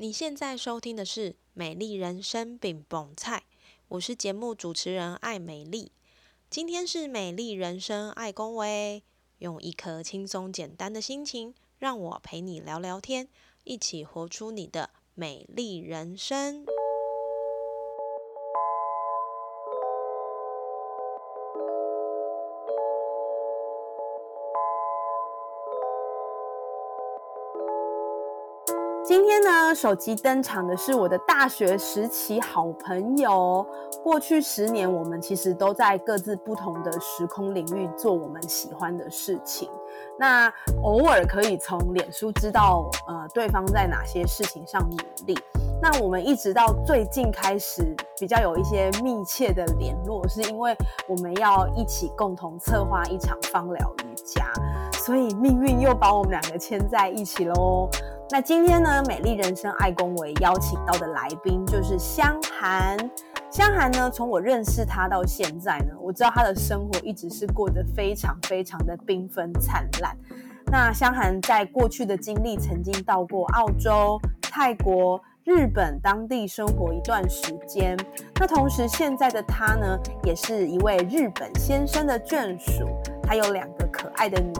你现在收听的是《美丽人生饼蹦菜》，我是节目主持人艾美丽。今天是美丽人生爱公维，用一颗轻松简单的心情，让我陪你聊聊天，一起活出你的美丽人生。今天呢，手机登场的是我的大学时期好朋友。过去十年，我们其实都在各自不同的时空领域做我们喜欢的事情。那偶尔可以从脸书知道，呃，对方在哪些事情上努力。那我们一直到最近开始比较有一些密切的联络，是因为我们要一起共同策划一场芳疗瑜伽，所以命运又把我们两个牵在一起喽。那今天呢，美丽人生爱公维邀请到的来宾就是香涵。香涵呢，从我认识他到现在呢，我知道他的生活一直是过得非常非常的缤纷灿烂。那香涵在过去的经历，曾经到过澳洲、泰国、日本当地生活一段时间。那同时，现在的他呢，也是一位日本先生的眷属，还有两个可爱的女。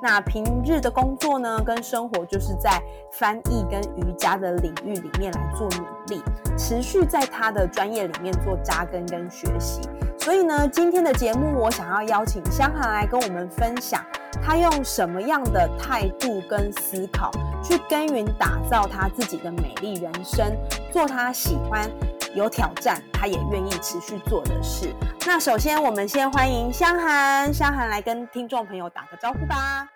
那平日的工作呢，跟生活就是在翻译跟瑜伽的领域里面来做努力，持续在他的专业里面做扎根跟学习。所以呢，今天的节目我想要邀请香涵来跟我们分享，他用什么样的态度跟思考去耕耘打造他自己的美丽人生，做他喜欢、有挑战，他也愿意持续做的事。那首先，我们先欢迎香涵，香涵来跟听众朋友打个招呼吧。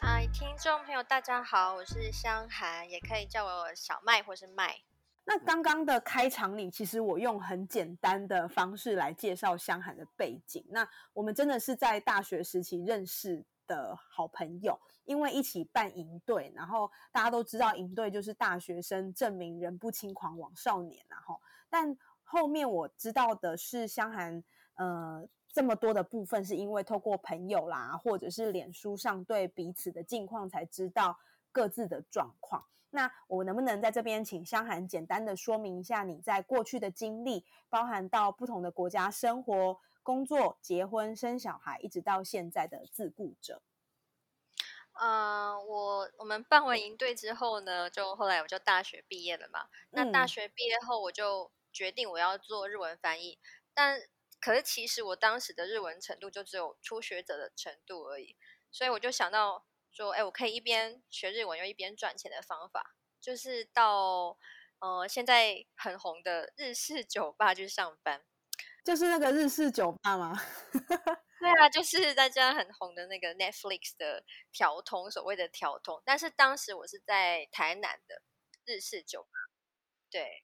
嗨，听众朋友，大家好，我是香涵，也可以叫我小麦或是麦。那刚刚的开场里，其实我用很简单的方式来介绍香涵的背景。那我们真的是在大学时期认识的好朋友，因为一起办营队，然后大家都知道营队就是大学生证明人不轻狂枉少年，然后但后面我知道的是香涵，呃。这么多的部分是因为透过朋友啦，或者是脸书上对彼此的近况才知道各自的状况。那我能不能在这边请香涵简单的说明一下你在过去的经历，包含到不同的国家生活、工作、结婚、生小孩，一直到现在的自顾者？嗯，我我们办完营队之后呢，就后来我就大学毕业了嘛。那大学毕业后，我就决定我要做日文翻译，但可是其实我当时的日文程度就只有初学者的程度而已，所以我就想到说，哎，我可以一边学日文又一边赚钱的方法，就是到呃现在很红的日式酒吧去上班，就是那个日式酒吧吗？对啊，就是大家很红的那个 Netflix 的调通，所谓的调通。但是当时我是在台南的日式酒吧，对，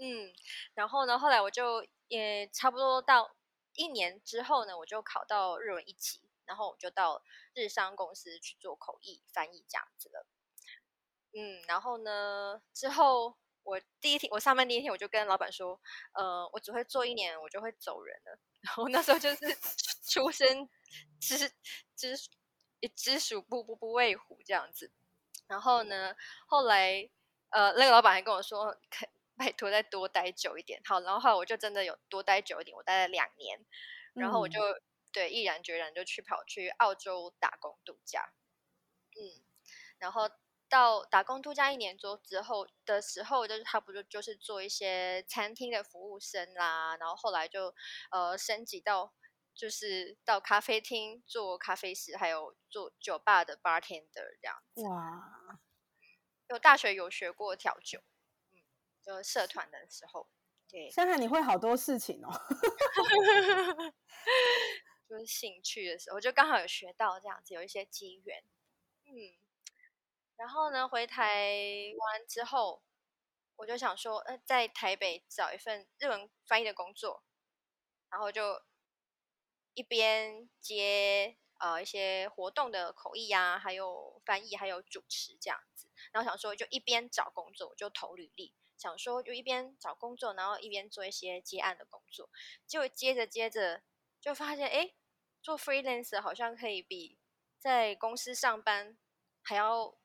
嗯，然后呢，后来我就也差不多到。一年之后呢，我就考到日文一级，然后我就到日商公司去做口译翻译这样子了。嗯，然后呢，之后我第一天我上班第一天，我就跟老板说，呃，我只会做一年，我就会走人了。然后那时候就是 出生知知知鼠不不不畏虎这样子。然后呢，后来呃，那个老板还跟我说，可。拜托，再多待久一点。好，然后后来我就真的有多待久一点，我待了两年，然后我就对毅然决然就去跑去澳洲打工度假。嗯，然后到打工度假一年多之后的时候，就是差不多就是做一些餐厅的服务生啦，然后后来就呃升级到就是到咖啡厅做咖啡师，还有做酒吧的 bartender 这样子。哇，有大学有学过调酒。就社团的时候，对，香涵你会好多事情哦，就是兴趣的时候，就刚好有学到这样子，有一些机缘，嗯，然后呢，回台湾之后，我就想说，呃，在台北找一份日文翻译的工作，然后就一边接呃一些活动的口译啊，还有翻译，还有主持这样子，然后想说就一边找工作，我就投履历。想说就一边找工作，然后一边做一些接案的工作，结果接着接着就发现，哎，做 freelancer 好像可以比在公司上班还要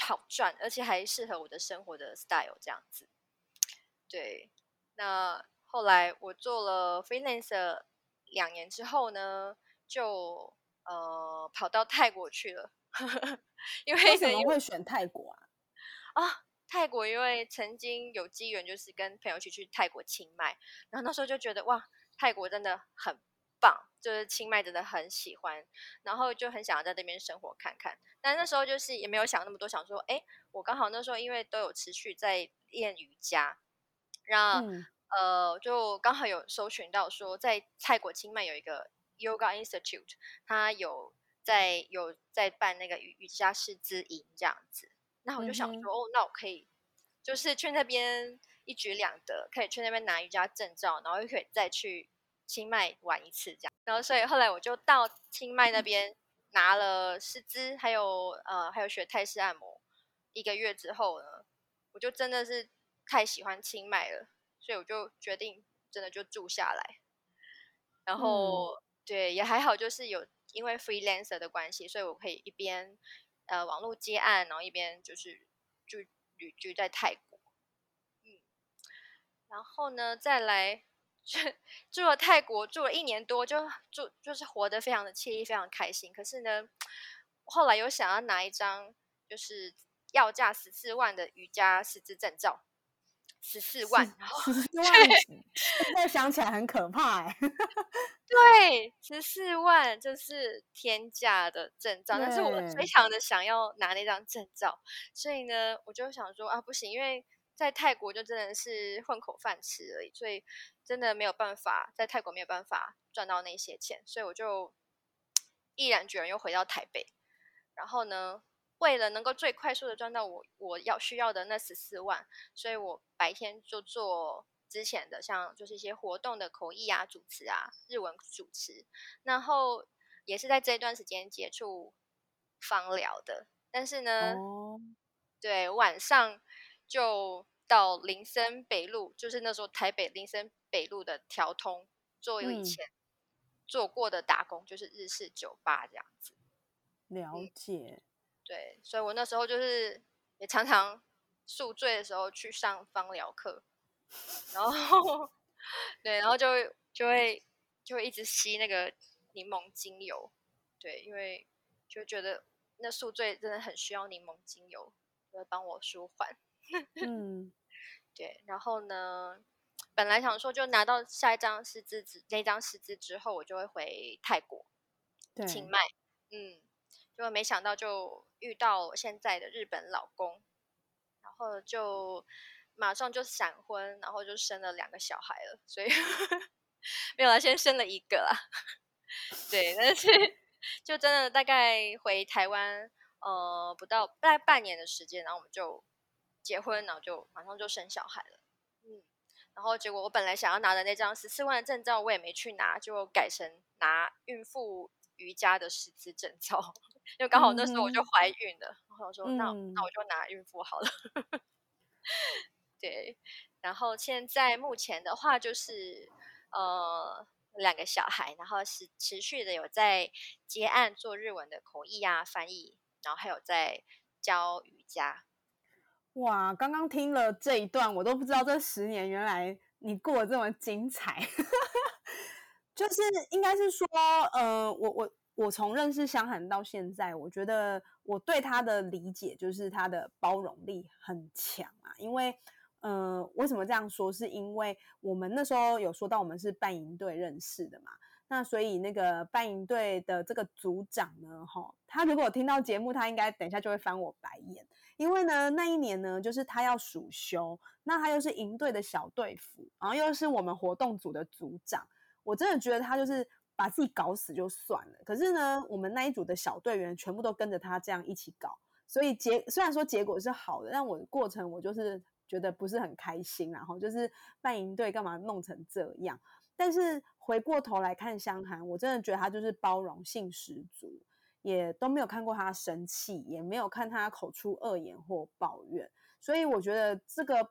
好赚，而且还适合我的生活的 style 这样子。对，那后来我做了 freelancer 两年之后呢，就呃跑到泰国去了，因为为什么会选泰国啊？啊，泰国因为曾经有机缘，就是跟朋友一起去泰国清迈，然后那时候就觉得哇，泰国真的很棒，就是清迈真的很喜欢，然后就很想要在那边生活看看。但那时候就是也没有想那么多，想说，哎，我刚好那时候因为都有持续在练瑜伽，然后呃，就刚好有搜寻到说，在泰国清迈有一个 Yoga Institute，它有在有在办那个瑜瑜伽师资营这样子。那我就想说，哦，那我可以就是去那边一举两得，可以去那边拿瑜伽证照，然后又可以再去清迈玩一次这样。然后所以后来我就到清迈那边拿了师资，还有呃还有学泰式按摩一个月之后呢，我就真的是太喜欢清迈了，所以我就决定真的就住下来。然后对也还好，就是有因为 freelancer 的关系，所以我可以一边。呃，网络接案，然后一边就是就旅居在泰国，嗯，然后呢，再来住住了泰国住了一年多，就住就是活得非常的惬意，非常开心。可是呢，后来又想要拿一张就是要价十四万的瑜伽师资证照。十四万，十 四万，现在想起来很可怕哎。对，十四万就是天价的证照，但是我非常的想要拿那张证照，所以呢，我就想说啊，不行，因为在泰国就真的是混口饭吃而已，所以真的没有办法在泰国没有办法赚到那些钱，所以我就 毅然决然又回到台北，然后呢。为了能够最快速的赚到我我要需要的那十四万，所以我白天就做之前的像就是一些活动的口译啊、主持啊、日文主持，然后也是在这一段时间接触芳疗的。但是呢，对晚上就到林森北路，就是那时候台北林森北路的调通做有以前做过的打工，就是日式酒吧这样子。了解。对，所以我那时候就是也常常宿醉的时候去上芳疗课，然后对，然后就会就会就会一直吸那个柠檬精油，对，因为就觉得那宿醉真的很需要柠檬精油，会帮我舒缓。嗯，对，然后呢，本来想说就拿到下一张师资纸那张师资之后，我就会回泰国清迈，嗯。就没想到就遇到现在的日本老公，然后就马上就闪婚，然后就生了两个小孩了，所以 没有啦，先生了一个啦。对，但是就真的大概回台湾呃不到大概半年的时间，然后我们就结婚，然后就马上就生小孩了。嗯，然后结果我本来想要拿的那张十四万的证照，我也没去拿，就改成拿孕妇瑜伽的师资证照。因为刚好那时候我就怀孕了，然后我说那那我就拿孕妇好了。对，然后现在目前的话就是呃两个小孩，然后是持续的有在接案做日文的口译啊翻译，然后还有在教瑜伽。哇，刚刚听了这一段，我都不知道这十年原来你过得这么精彩。就是应该是说，呃，我我。我从认识香涵到现在，我觉得我对他的理解就是他的包容力很强啊。因为，呃，为什么这样说？是因为我们那时候有说到我们是半营队认识的嘛。那所以那个半营队的这个组长呢，哈，他如果听到节目，他应该等一下就会翻我白眼。因为呢，那一年呢，就是他要暑休，那他又是营队的小队服，然后又是我们活动组的组长，我真的觉得他就是。把自己搞死就算了，可是呢，我们那一组的小队员全部都跟着他这样一起搞，所以结虽然说结果是好的，但我的过程我就是觉得不是很开心，然后就是办营队干嘛弄成这样？但是回过头来看香涵，我真的觉得他就是包容性十足，也都没有看过他生气，也没有看他口出恶言或抱怨，所以我觉得这个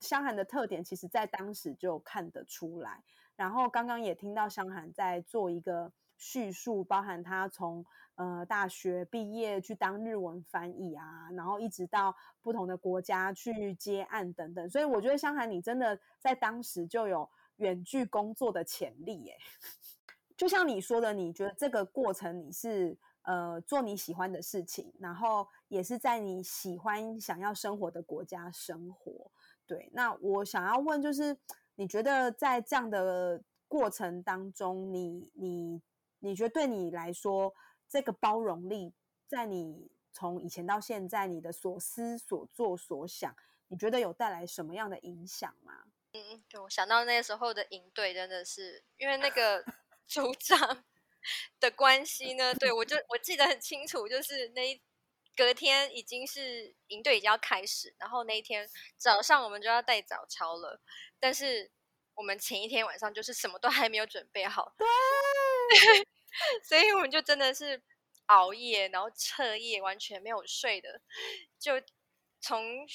香涵的特点，其实在当时就看得出来。然后刚刚也听到香涵在做一个叙述，包含他从呃大学毕业去当日文翻译啊，然后一直到不同的国家去接案等等。所以我觉得香涵你真的在当时就有远距工作的潜力耶。就像你说的，你觉得这个过程你是呃做你喜欢的事情，然后也是在你喜欢想要生活的国家生活。对，那我想要问就是，你觉得在这样的过程当中，你你你觉得对你来说，这个包容力在你从以前到现在，你的所思所做所想，你觉得有带来什么样的影响吗？嗯，对我想到那时候的营队，真的是因为那个。组长 的关系呢？对我就我记得很清楚，就是那一隔天已经是营队已经要开始，然后那一天早上我们就要带早操了，但是我们前一天晚上就是什么都还没有准备好，对，所以我们就真的是熬夜，然后彻夜完全没有睡的，就从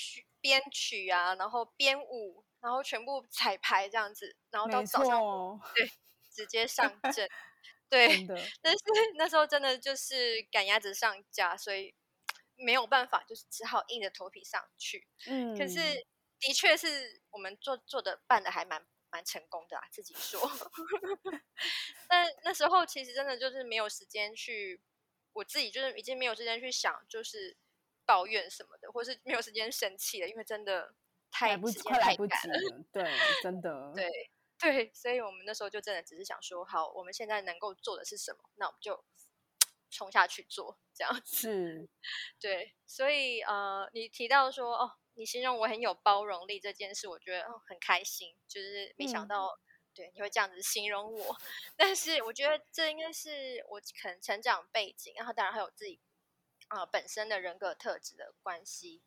编曲啊，然后编舞，然后全部彩排这样子，然后到早上对。直接上阵，对，但是那时候真的就是赶鸭子上架，所以没有办法，就是只好硬着头皮上去。嗯，可是的确是我们做做的办的还蛮蛮成功的啊，自己说。但那时候其实真的就是没有时间去，我自己就是已经没有时间去想，就是抱怨什么的，或是没有时间生气了，因为真的太不快来不及了。对，真的对。对，所以我们那时候就真的只是想说，好，我们现在能够做的是什么，那我们就冲下去做，这样子。对，所以呃，你提到说哦，你形容我很有包容力这件事，我觉得很开心，就是没想到对你会这样子形容我。但是我觉得这应该是我可能成长背景，然后当然还有自己啊本身的人格特质的关系。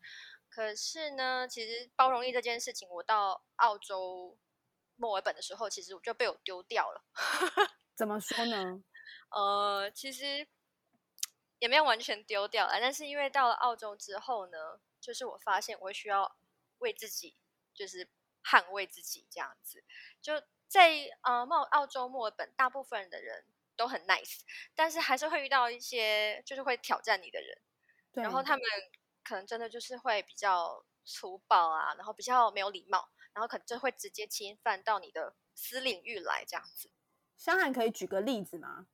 可是呢，其实包容力这件事情，我到澳洲。墨尔本的时候，其实我就被我丢掉了。怎么说呢？呃，其实也没有完全丢掉了，但是因为到了澳洲之后呢，就是我发现我需要为自己，就是捍卫自己这样子。就在呃澳澳洲墨尔本，大部分的人都很 nice，但是还是会遇到一些就是会挑战你的人，然后他们可能真的就是会比较粗暴啊，然后比较没有礼貌。然后可能就会直接侵犯到你的私领域来，这样子。香涵可以举个例子吗？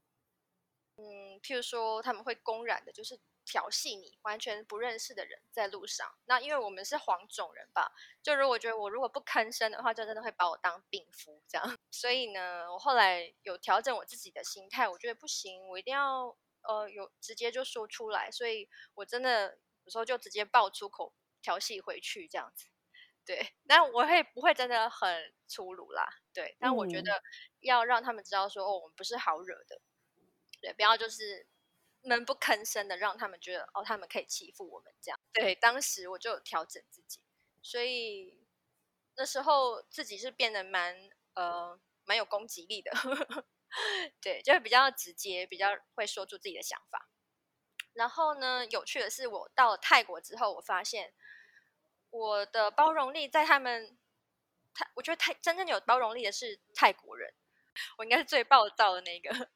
嗯，譬如说他们会公然的，就是调戏你完全不认识的人在路上。那因为我们是黄种人吧，就如果觉得我如果不吭声的话，就真的会把我当病夫这样。所以呢，我后来有调整我自己的心态，我觉得不行，我一定要呃有直接就说出来。所以我真的有时候就直接爆粗口调戏回去这样子。对，但我会不会真的很粗鲁啦？对，但我觉得要让他们知道说，哦，我们不是好惹的，对，不要就是闷不吭声的，让他们觉得哦，他们可以欺负我们这样。对，当时我就调整自己，所以那时候自己是变得蛮呃蛮有攻击力的，对，就是比较直接，比较会说出自己的想法。然后呢，有趣的是，我到了泰国之后，我发现。我的包容力在他们，泰我觉得泰真正有包容力的是泰国人，我应该是最暴躁的那个，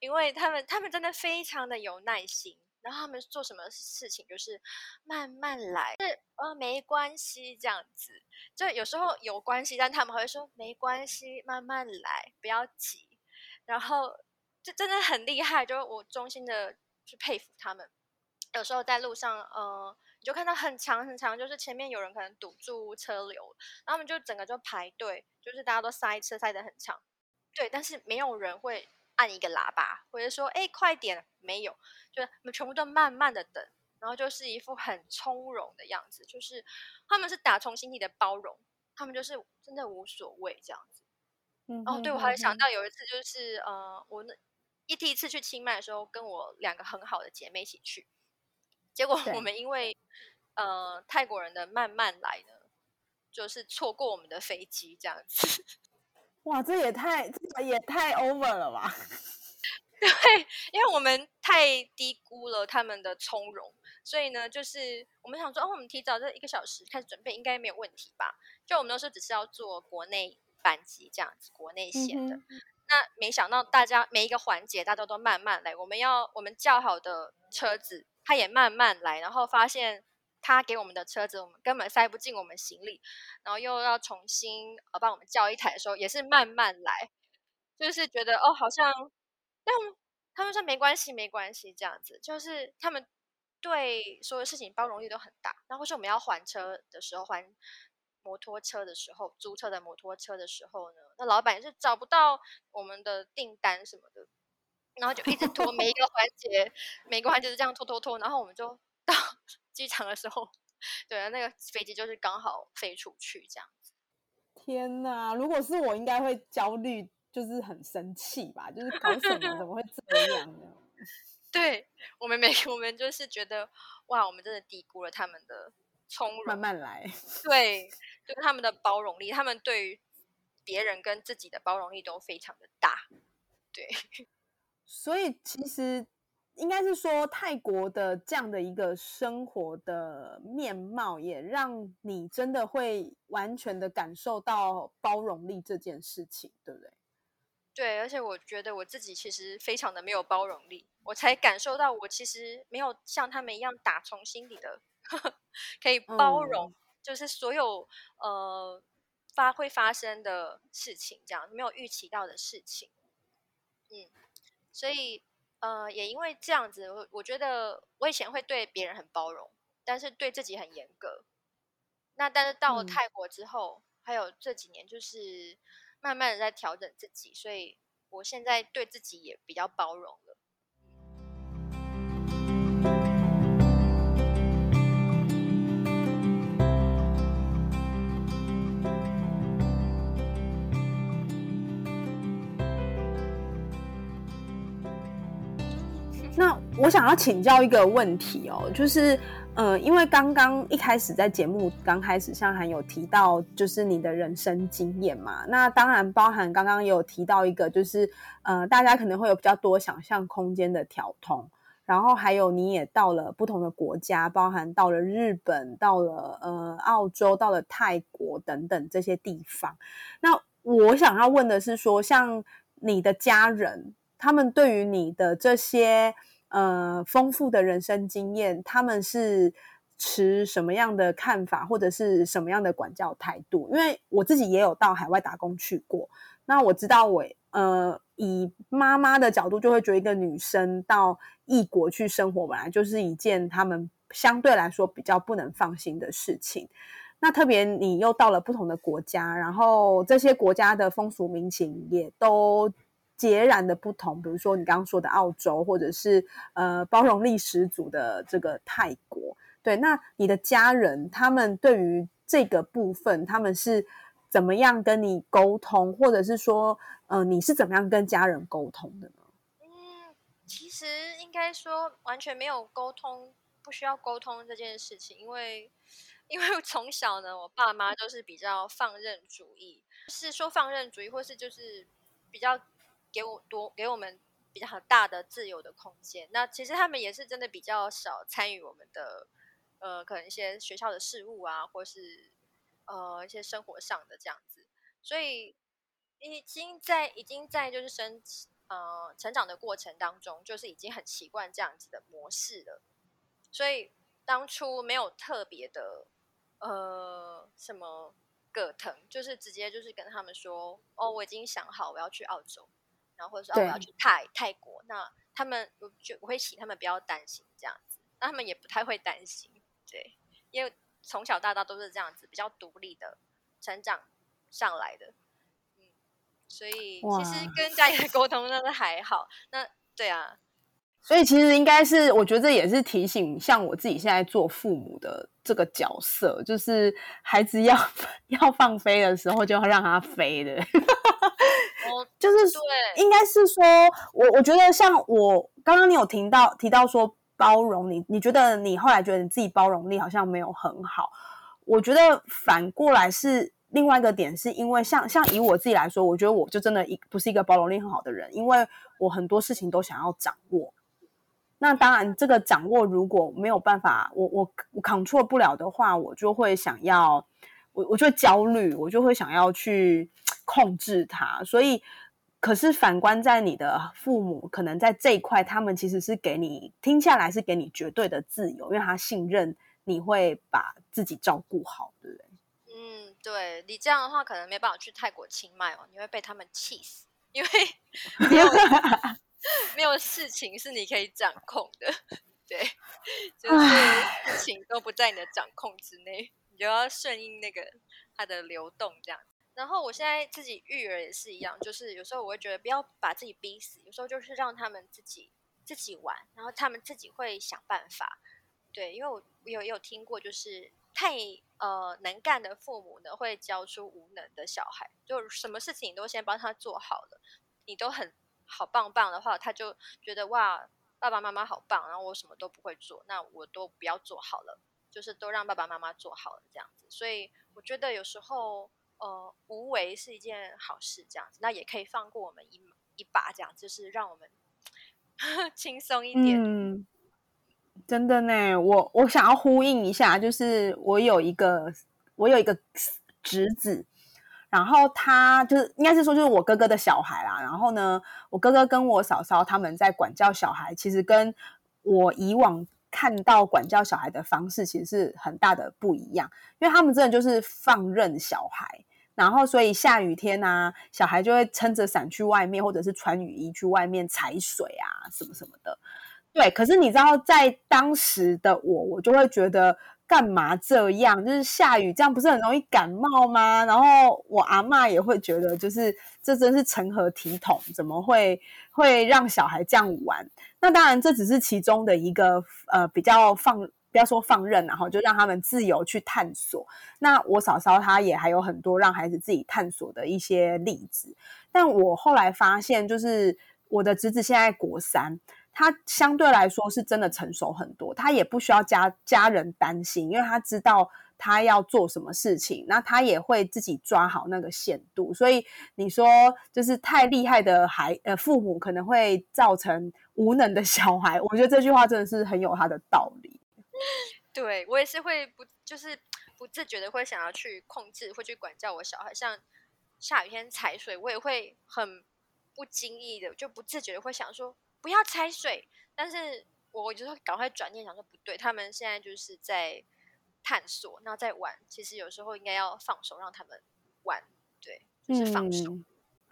因为他们他们真的非常的有耐心，然后他们做什么事情就是慢慢来，是呃没关系这样子，就有时候有关系，但他们会说没关系，慢慢来，不要急，然后就真的很厉害，就是我衷心的去佩服他们，有时候在路上，呃。你就看到很长很长，就是前面有人可能堵住车流，然后我们就整个就排队，就是大家都塞车塞得很长，对，但是没有人会按一个喇叭，或者说哎快点，没有，就他们全部都慢慢的等，然后就是一副很从容的样子，就是他们是打从心底的包容，他们就是真的无所谓这样子。嗯哦，对，我还想到有一次就是呃，我那一第一次去清迈的时候，跟我两个很好的姐妹一起去。结果我们因为呃泰国人的慢慢来呢，就是错过我们的飞机这样子。哇，这也太也太 over 了吧？对，因为我们太低估了他们的从容，所以呢，就是我们想说，哦，我们提早这一个小时开始准备，应该没有问题吧？就我们那时候只是要做国内班机这样子，国内线的。那没想到大家每一个环节大家都慢慢来，我们要我们叫好的车子，他也慢慢来，然后发现他给我们的车子我们根本塞不进我们行李，然后又要重新呃帮我们叫一台的时候，也是慢慢来，就是觉得哦好像，但他们说没关系没关系这样子，就是他们对所有事情包容力都很大。那或是我们要还车的时候还。摩托车的时候，租车的摩托车的时候呢，那老板是找不到我们的订单什么的，然后就一直拖，每一个环节，每个环节是这样拖拖拖，然后我们就 到机场的时候，对啊，那个飞机就是刚好飞出去这样。天哪！如果是我，应该会焦虑，就是很生气吧？就是搞什么？怎么会这样呢？对我们没我们就是觉得，哇，我们真的低估了他们的。从容，慢慢来。对，就是他们的包容力，他们对于别人跟自己的包容力都非常的大。对，所以其实应该是说，泰国的这样的一个生活的面貌，也让你真的会完全的感受到包容力这件事情，对不对？对，而且我觉得我自己其实非常的没有包容力，我才感受到我其实没有像他们一样打从心底的。可以包容，就是所有呃发会发生的事情，这样没有预期到的事情，嗯，所以呃也因为这样子，我我觉得我以前会对别人很包容，但是对自己很严格。那但是到了泰国之后，还有这几年，就是慢慢的在调整自己，所以我现在对自己也比较包容我想要请教一个问题哦，就是，呃，因为刚刚一开始在节目刚开始，像涵有提到，就是你的人生经验嘛，那当然包含刚刚也有提到一个，就是，呃，大家可能会有比较多想象空间的调通，然后还有你也到了不同的国家，包含到了日本，到了呃澳洲，到了泰国等等这些地方。那我想要问的是，说像你的家人。他们对于你的这些呃丰富的人生经验，他们是持什么样的看法，或者是什么样的管教态度？因为我自己也有到海外打工去过，那我知道我呃以妈妈的角度，就会觉得一个女生到异国去生活，本来就是一件他们相对来说比较不能放心的事情。那特别你又到了不同的国家，然后这些国家的风俗民情也都。截然的不同，比如说你刚刚说的澳洲，或者是呃包容力十足的这个泰国，对，那你的家人他们对于这个部分，他们是怎么样跟你沟通，或者是说，呃，你是怎么样跟家人沟通的呢？嗯，其实应该说完全没有沟通，不需要沟通这件事情，因为因为从小呢，我爸妈都是比较放任主义，是说放任主义，或是就是比较。给我多给我们比较大的自由的空间。那其实他们也是真的比较少参与我们的呃，可能一些学校的事务啊，或是呃一些生活上的这样子。所以已经在已经在就是生呃成长的过程当中，就是已经很习惯这样子的模式了。所以当初没有特别的呃什么葛藤，就是直接就是跟他们说哦，我已经想好我要去澳洲。然后或者说我要去泰泰国，那他们我就我会请他们不要担心这样子，那他们也不太会担心，对，因为从小到大都是这样子比较独立的成长上来的，嗯，所以其实跟家里的沟通那是还好，那对啊，所以其实应该是我觉得这也是提醒，像我自己现在做父母的这个角色，就是孩子要 要放飞的时候就要让他飞的。就是对，应该是说，我我觉得像我刚刚你有提到提到说包容你，你觉得你后来觉得你自己包容力好像没有很好。我觉得反过来是另外一个点，是因为像像以我自己来说，我觉得我就真的一不是一个包容力很好的人，因为我很多事情都想要掌握。那当然，这个掌握如果没有办法，我我我 control 不了的话，我就会想要。我我就会焦虑，我就会想要去控制它，所以可是反观在你的父母，可能在这一块，他们其实是给你听下来是给你绝对的自由，因为他信任你会把自己照顾好，对不对？嗯，对你这样的话，可能没办法去泰国清迈哦，你会被他们气死，因为 没有没有事情是你可以掌控的，对，就是事情都不在你的掌控之内，你就要顺应那个它的流动这样。然后我现在自己育儿也是一样，就是有时候我会觉得不要把自己逼死，有时候就是让他们自己自己玩，然后他们自己会想办法。对，因为我有有听过，就是太呃能干的父母呢，会教出无能的小孩，就什么事情你都先帮他做好了，你都很好棒棒的话，他就觉得哇，爸爸妈妈好棒，然后我什么都不会做，那我都不要做好了，就是都让爸爸妈妈做好了这样子。所以我觉得有时候。呃，无为是一件好事，这样子，那也可以放过我们一一把，这样就是让我们 轻松一点。嗯，真的呢，我我想要呼应一下，就是我有一个我有一个侄子，然后他就是应该是说就是我哥哥的小孩啦。然后呢，我哥哥跟我嫂嫂他们在管教小孩，其实跟我以往。看到管教小孩的方式，其实是很大的不一样，因为他们真的就是放任小孩，然后所以下雨天啊，小孩就会撑着伞去外面，或者是穿雨衣去外面踩水啊，什么什么的。对，可是你知道，在当时的我，我就会觉得。干嘛这样？就是下雨，这样不是很容易感冒吗？然后我阿妈也会觉得，就是这真是成何体统？怎么会会让小孩这样玩？那当然，这只是其中的一个呃比较放，不要说放任，然后就让他们自由去探索。那我嫂嫂她也还有很多让孩子自己探索的一些例子。但我后来发现，就是我的侄子现在国三。他相对来说是真的成熟很多，他也不需要家家人担心，因为他知道他要做什么事情，那他也会自己抓好那个限度。所以你说就是太厉害的孩呃父母可能会造成无能的小孩，我觉得这句话真的是很有他的道理。对我也是会不就是不自觉的会想要去控制，会去管教我小孩，像下雨天踩水，我也会很不经意的就不自觉的会想说。不要踩水，但是我就说赶快转念想说不对，他们现在就是在探索，然后在玩。其实有时候应该要放手让他们玩，对，就是放手。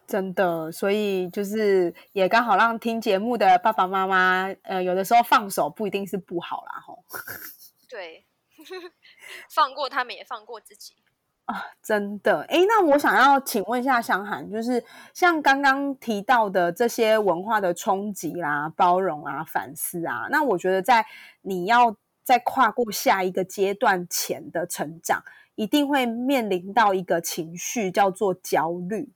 真的，所以就是也刚好让听节目的爸爸妈妈，呃，有的时候放手不一定是不好啦，吼。对，放过他们也放过自己。啊，真的，哎，那我想要请问一下香涵，就是像刚刚提到的这些文化的冲击啦、包容啊、反思啊，那我觉得在你要在跨过下一个阶段前的成长，一定会面临到一个情绪叫做焦虑。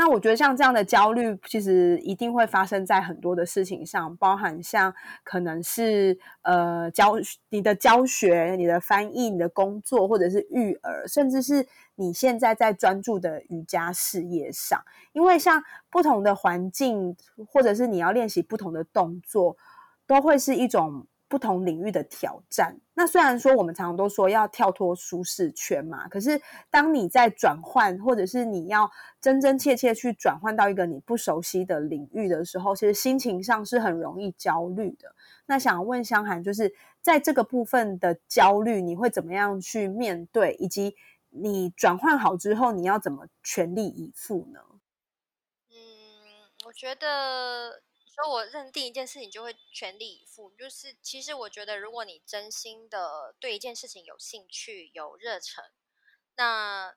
那我觉得像这样的焦虑，其实一定会发生在很多的事情上，包含像可能是呃教你的教学、你的翻译、你的工作，或者是育儿，甚至是你现在在专注的瑜伽事业上。因为像不同的环境，或者是你要练习不同的动作，都会是一种。不同领域的挑战。那虽然说我们常常都说要跳脱舒适圈嘛，可是当你在转换，或者是你要真真切切去转换到一个你不熟悉的领域的时候，其实心情上是很容易焦虑的。那想问香涵，就是在这个部分的焦虑，你会怎么样去面对？以及你转换好之后，你要怎么全力以赴呢？嗯，我觉得。说我认定一件事情就会全力以赴，就是其实我觉得，如果你真心的对一件事情有兴趣、有热忱，那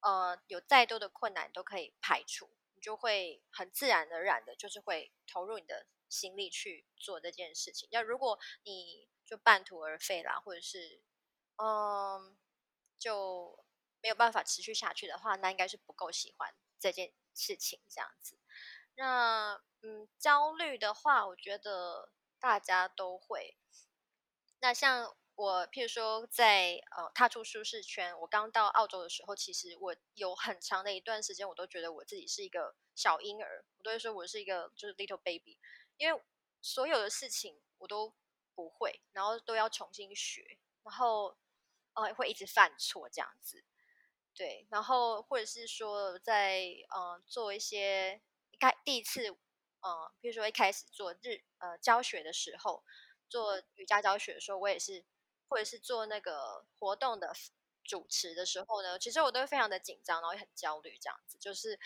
呃有再多的困难都可以排除，你就会很自然而然的，就是会投入你的心力去做这件事情。要如果你就半途而废啦，或者是嗯就没有办法持续下去的话，那应该是不够喜欢这件事情这样子。那嗯，焦虑的话，我觉得大家都会。那像我，譬如说在呃踏出舒适圈，我刚到澳洲的时候，其实我有很长的一段时间，我都觉得我自己是一个小婴儿，我都会说我是一个就是 little baby，因为所有的事情我都不会，然后都要重新学，然后呃会一直犯错这样子，对，然后或者是说在呃做一些。该第一次，呃，比如说一开始做日呃教学的时候，做瑜伽教学的时候，我也是，或者是做那个活动的主持的时候呢，其实我都会非常的紧张，然后也很焦虑，这样子，就是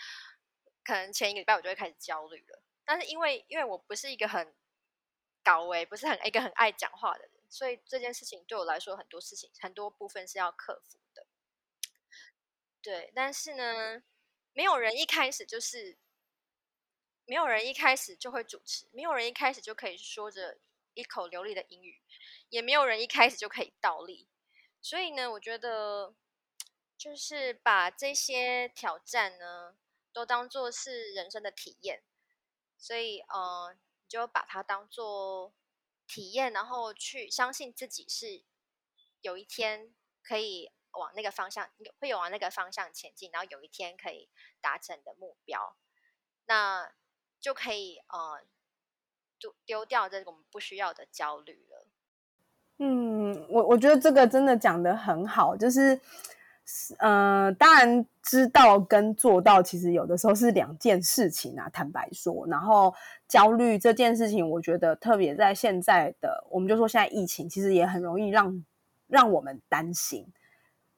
可能前一个礼拜我就会开始焦虑了。但是因为因为我不是一个很高危，不是很一个很爱讲话的人，所以这件事情对我来说很多事情很多部分是要克服的。对，但是呢，没有人一开始就是没有人一开始就会主持，没有人一开始就可以说着一口流利的英语，也没有人一开始就可以倒立。所以呢，我觉得就是把这些挑战呢，都当做是人生的体验。所以，呃，你就把它当做体验，然后去相信自己是有一天可以往那个方向，会有往那个方向前进，然后有一天可以达成的目标，那就可以呃丢丢掉这个我们不需要的焦虑了。嗯，我我觉得这个真的讲的很好，就是。呃，当然知道跟做到其实有的时候是两件事情啊。坦白说，然后焦虑这件事情，我觉得特别在现在的，我们就说现在疫情，其实也很容易让让我们担心。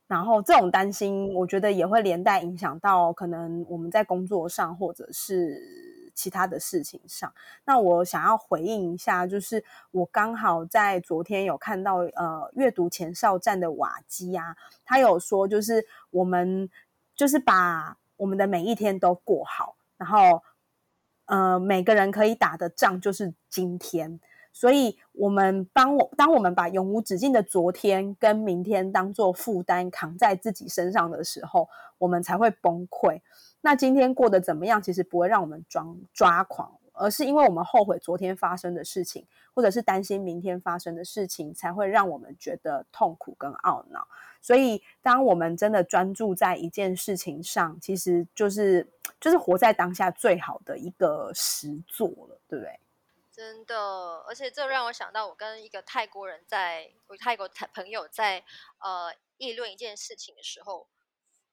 然后这种担心，我觉得也会连带影响到可能我们在工作上或者是。其他的事情上，那我想要回应一下，就是我刚好在昨天有看到，呃，阅读前哨站的瓦基啊，他有说，就是我们就是把我们的每一天都过好，然后，呃，每个人可以打的仗就是今天，所以我们帮我当我们把永无止境的昨天跟明天当做负担扛在自己身上的时候，我们才会崩溃。那今天过得怎么样？其实不会让我们装抓狂，而是因为我们后悔昨天发生的事情，或者是担心明天发生的事情，才会让我们觉得痛苦跟懊恼。所以，当我们真的专注在一件事情上，其实就是就是活在当下最好的一个实作了，对不对？真的，而且这让我想到，我跟一个泰国人在，我泰国朋友在呃议论一件事情的时候，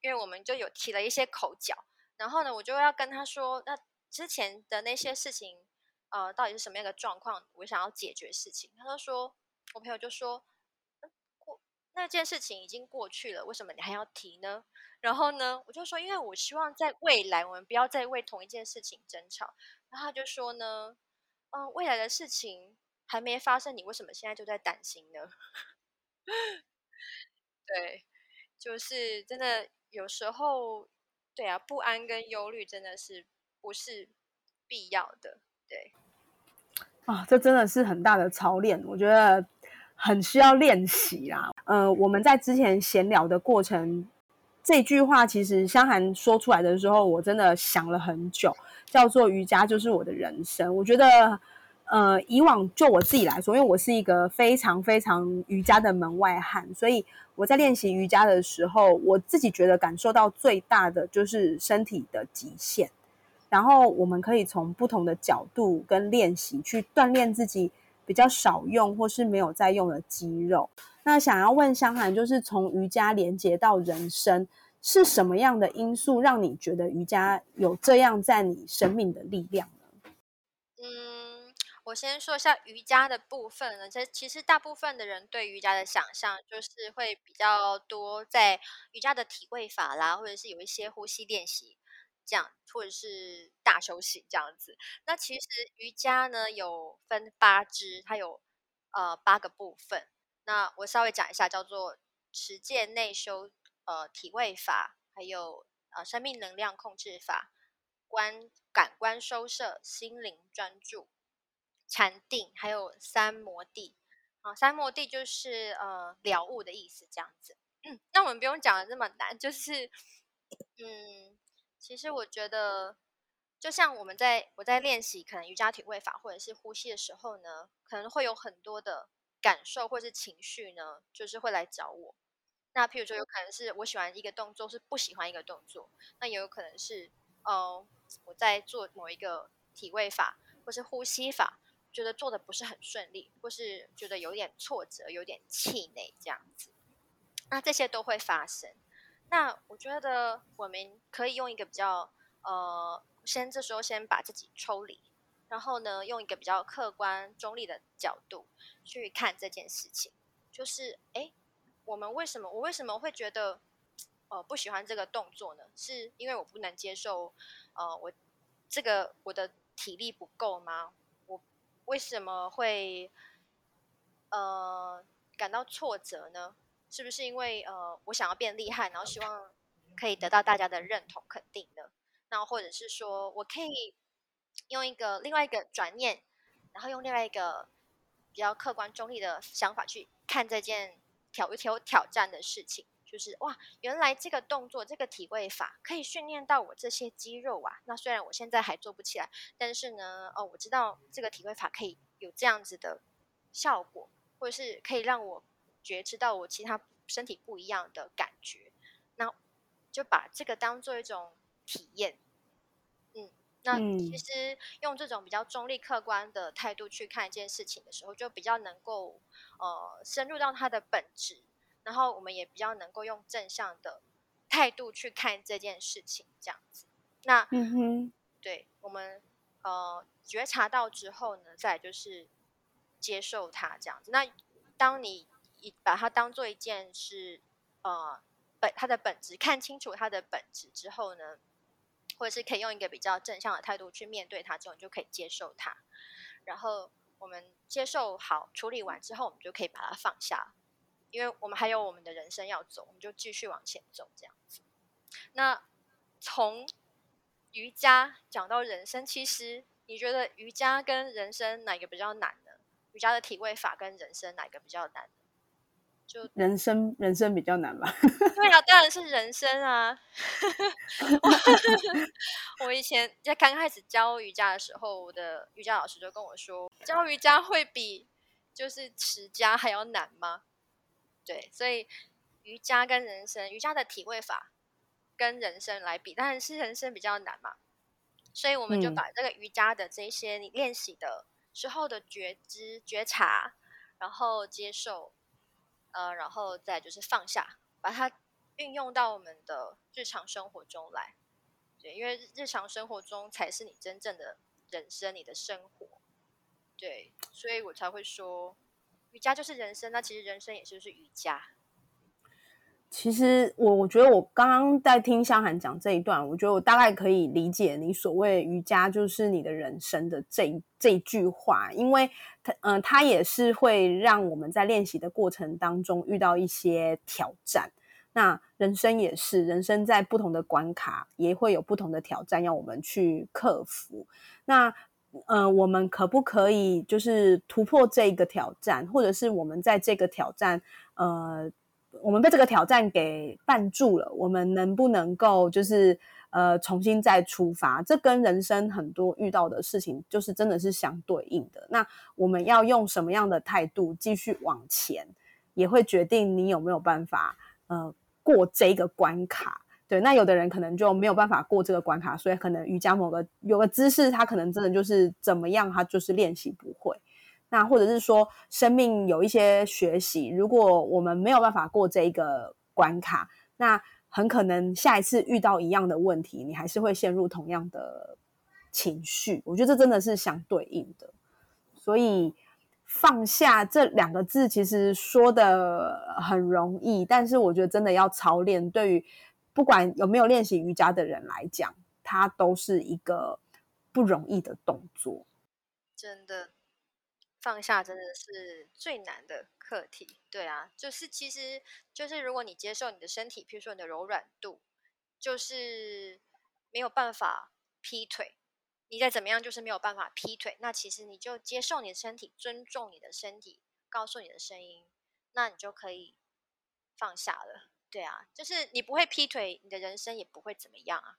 因为我们就有提了一些口角。然后呢，我就要跟他说，那之前的那些事情，呃，到底是什么样的状况？我想要解决事情。他就说，我朋友就说，过那件事情已经过去了，为什么你还要提呢？然后呢，我就说，因为我希望在未来我们不要再为同一件事情争吵。然后他就说呢，嗯，未来的事情还没发生，你为什么现在就在担心呢？对，就是真的有时候。对啊，不安跟忧虑真的是不是必要的？对啊，这真的是很大的操练，我觉得很需要练习啦。呃，我们在之前闲聊的过程，这句话其实香涵说出来的时候，我真的想了很久，叫做瑜伽就是我的人生。我觉得。呃，以往就我自己来说，因为我是一个非常非常瑜伽的门外汉，所以我在练习瑜伽的时候，我自己觉得感受到最大的就是身体的极限。然后我们可以从不同的角度跟练习去锻炼自己比较少用或是没有在用的肌肉。那想要问香涵，就是从瑜伽连接到人生，是什么样的因素让你觉得瑜伽有这样在你生命的力量呢？嗯。我先说一下瑜伽的部分呢，这其实大部分的人对瑜伽的想象就是会比较多在瑜伽的体位法啦，或者是有一些呼吸练习这样，或者是大休息这样子。那其实瑜伽呢有分八支，它有呃八个部分。那我稍微讲一下，叫做持戒内修呃体位法，还有呃生命能量控制法，观感官收摄，心灵专注。禅定，还有三摩地，啊，三摩地就是呃了悟的意思，这样子。嗯那我们不用讲的这么难，就是，嗯，其实我觉得，就像我们在我在练习可能瑜伽体位法或者是呼吸的时候呢，可能会有很多的感受或是情绪呢，就是会来找我。那譬如说，有可能是我喜欢一个动作，是不喜欢一个动作，那也有可能是，呃，我在做某一个体位法或是呼吸法。觉得做的不是很顺利，或是觉得有点挫折、有点气馁这样子，那这些都会发生。那我觉得我们可以用一个比较呃先这时候先把自己抽离，然后呢，用一个比较客观中立的角度去看这件事情，就是哎，我们为什么我为什么会觉得呃不喜欢这个动作呢？是因为我不能接受呃我这个我的体力不够吗？为什么会呃感到挫折呢？是不是因为呃我想要变厉害，然后希望可以得到大家的认同肯定呢？那或者是说我可以用一个另外一个转念，然后用另外一个比较客观中立的想法去看这件挑一挑挑战的事情，就是哇，原来这个动作这个体位法可以训练到我这些肌肉啊。那虽然我现在还做不起来，但是呢，哦，我知道这个体位法可以有这样子的效果，或者是可以让我觉知到我其他身体不一样的感觉。那就把这个当做一种体验。嗯那其实用这种比较中立、客观的态度去看一件事情的时候，就比较能够呃深入到它的本质，然后我们也比较能够用正向的态度去看这件事情，这样子。那嗯哼，对我们呃觉察到之后呢，再就是接受它这样子。那当你一把它当做一件是呃本它的本质，看清楚它的本质之后呢？或者是可以用一个比较正向的态度去面对它，之后你就可以接受它。然后我们接受好处理完之后，我们就可以把它放下，因为我们还有我们的人生要走，我们就继续往前走这样子。那从瑜伽讲到人生，其实你觉得瑜伽跟人生哪个比较难呢？瑜伽的体位法跟人生哪个比较难？就人生，人生比较难吧？对啊，当然是人生啊！我以前在刚开始教瑜伽的时候，我的瑜伽老师就跟我说，教瑜伽会比就是持家还要难吗？对，所以瑜伽跟人生，瑜伽的体位法跟人生来比，当然是人生比较难嘛。所以我们就把这个瑜伽的这些你练习的时候的觉知、觉察，然后接受。呃，然后再就是放下，把它运用到我们的日常生活中来。对，因为日常生活中才是你真正的人生，你的生活。对，所以我才会说，瑜伽就是人生。那其实人生也就是瑜伽。其实我我觉得我刚刚在听香涵讲这一段，我觉得我大概可以理解你所谓瑜伽就是你的人生的这这句话，因为它嗯，它也是会让我们在练习的过程当中遇到一些挑战。那人生也是，人生在不同的关卡也会有不同的挑战要我们去克服。那嗯，我们可不可以就是突破这个挑战，或者是我们在这个挑战呃？我们被这个挑战给绊住了，我们能不能够就是呃重新再出发？这跟人生很多遇到的事情就是真的是相对应的。那我们要用什么样的态度继续往前，也会决定你有没有办法呃过这个关卡。那有的人可能就没有办法过这个关卡，所以可能瑜伽某个有个姿势，他可能真的就是怎么样，他就是练习不会。那或者是说，生命有一些学习，如果我们没有办法过这一个关卡，那很可能下一次遇到一样的问题，你还是会陷入同样的情绪。我觉得这真的是相对应的。所以放下这两个字，其实说的很容易，但是我觉得真的要操练。对于不管有没有练习瑜伽的人来讲，它都是一个不容易的动作。真的。放下真的是最难的课题，对啊，就是其实就是如果你接受你的身体，譬如说你的柔软度，就是没有办法劈腿，你再怎么样就是没有办法劈腿，那其实你就接受你的身体，尊重你的身体，告诉你的声音，那你就可以放下了，对啊，就是你不会劈腿，你的人生也不会怎么样啊。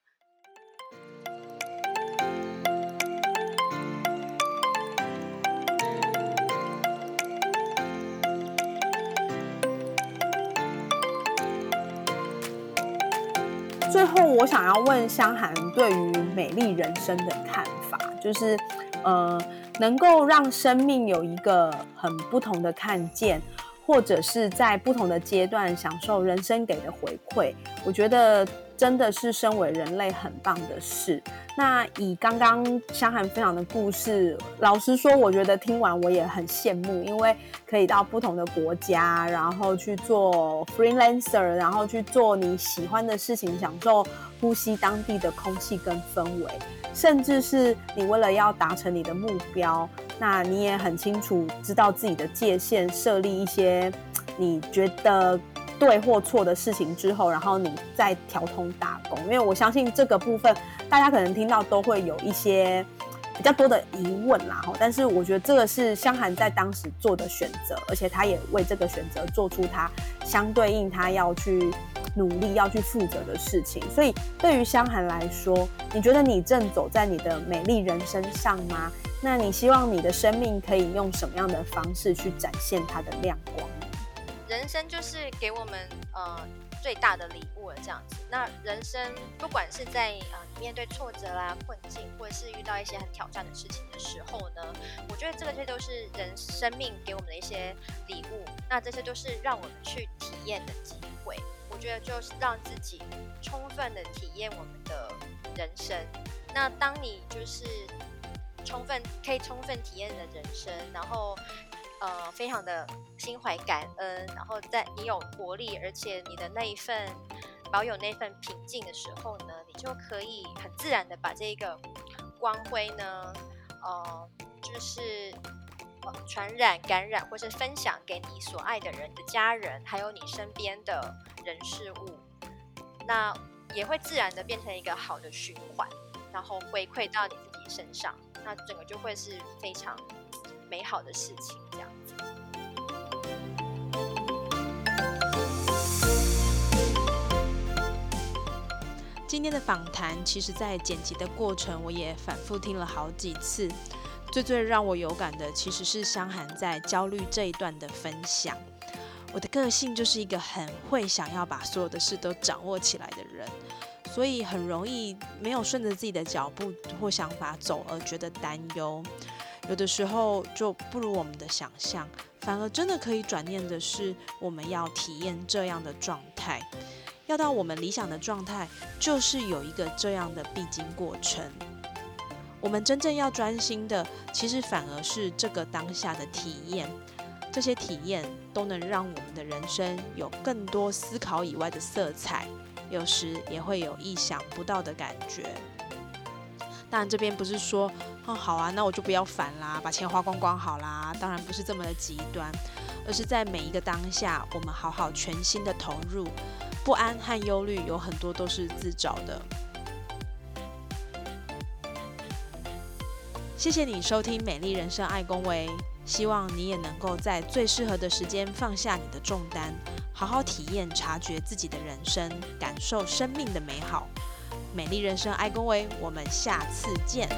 最后，我想要问香涵对于美丽人生的看法，就是，呃，能够让生命有一个很不同的看见，或者是在不同的阶段享受人生给的回馈，我觉得真的是身为人类很棒的事。那以刚刚香涵分享的故事，老实说，我觉得听完我也很羡慕，因为可以到不同的国家，然后去做 freelancer，然后去做你喜欢的事情，享受呼吸当地的空气跟氛围，甚至是你为了要达成你的目标，那你也很清楚知道自己的界限，设立一些你觉得。对或错的事情之后，然后你再调通打工，因为我相信这个部分大家可能听到都会有一些比较多的疑问啦。但是我觉得这个是香涵在当时做的选择，而且他也为这个选择做出他相对应他要去努力要去负责的事情。所以对于香涵来说，你觉得你正走在你的美丽人生上吗？那你希望你的生命可以用什么样的方式去展现它的亮光？人生就是给我们呃最大的礼物了，这样子。那人生不管是在呃面对挫折啦、困境，或者是遇到一些很挑战的事情的时候呢，我觉得这些都是人生命给我们的一些礼物。那这些都是让我们去体验的机会。我觉得就是让自己充分的体验我们的人生。那当你就是充分可以充分体验你的人生，然后。呃，非常的心怀感恩，然后在你有活力，而且你的那一份保有那份平静的时候呢，你就可以很自然的把这个光辉呢，呃，就是传染、感染，或是分享给你所爱的人、的家人，还有你身边的人事物，那也会自然的变成一个好的循环，然后回馈到你自己身上，那整个就会是非常。美好的事情，这样。今天的访谈，其实在剪辑的过程，我也反复听了好几次。最最让我有感的，其实是香涵在焦虑这一段的分享。我的个性就是一个很会想要把所有的事都掌握起来的人，所以很容易没有顺着自己的脚步或想法走，而觉得担忧。有的时候就不如我们的想象，反而真的可以转念的是，我们要体验这样的状态，要到我们理想的状态，就是有一个这样的必经过程。我们真正要专心的，其实反而是这个当下的体验，这些体验都能让我们的人生有更多思考以外的色彩，有时也会有意想不到的感觉。当然，这边不是说，哦，好啊，那我就不要烦啦，把钱花光光好啦。当然不是这么的极端，而是在每一个当下，我们好好全心的投入，不安和忧虑有很多都是自找的。谢谢你收听《美丽人生爱公维》，希望你也能够在最适合的时间放下你的重担，好好体验、察觉自己的人生，感受生命的美好。美丽人生，爱公维，我们下次见。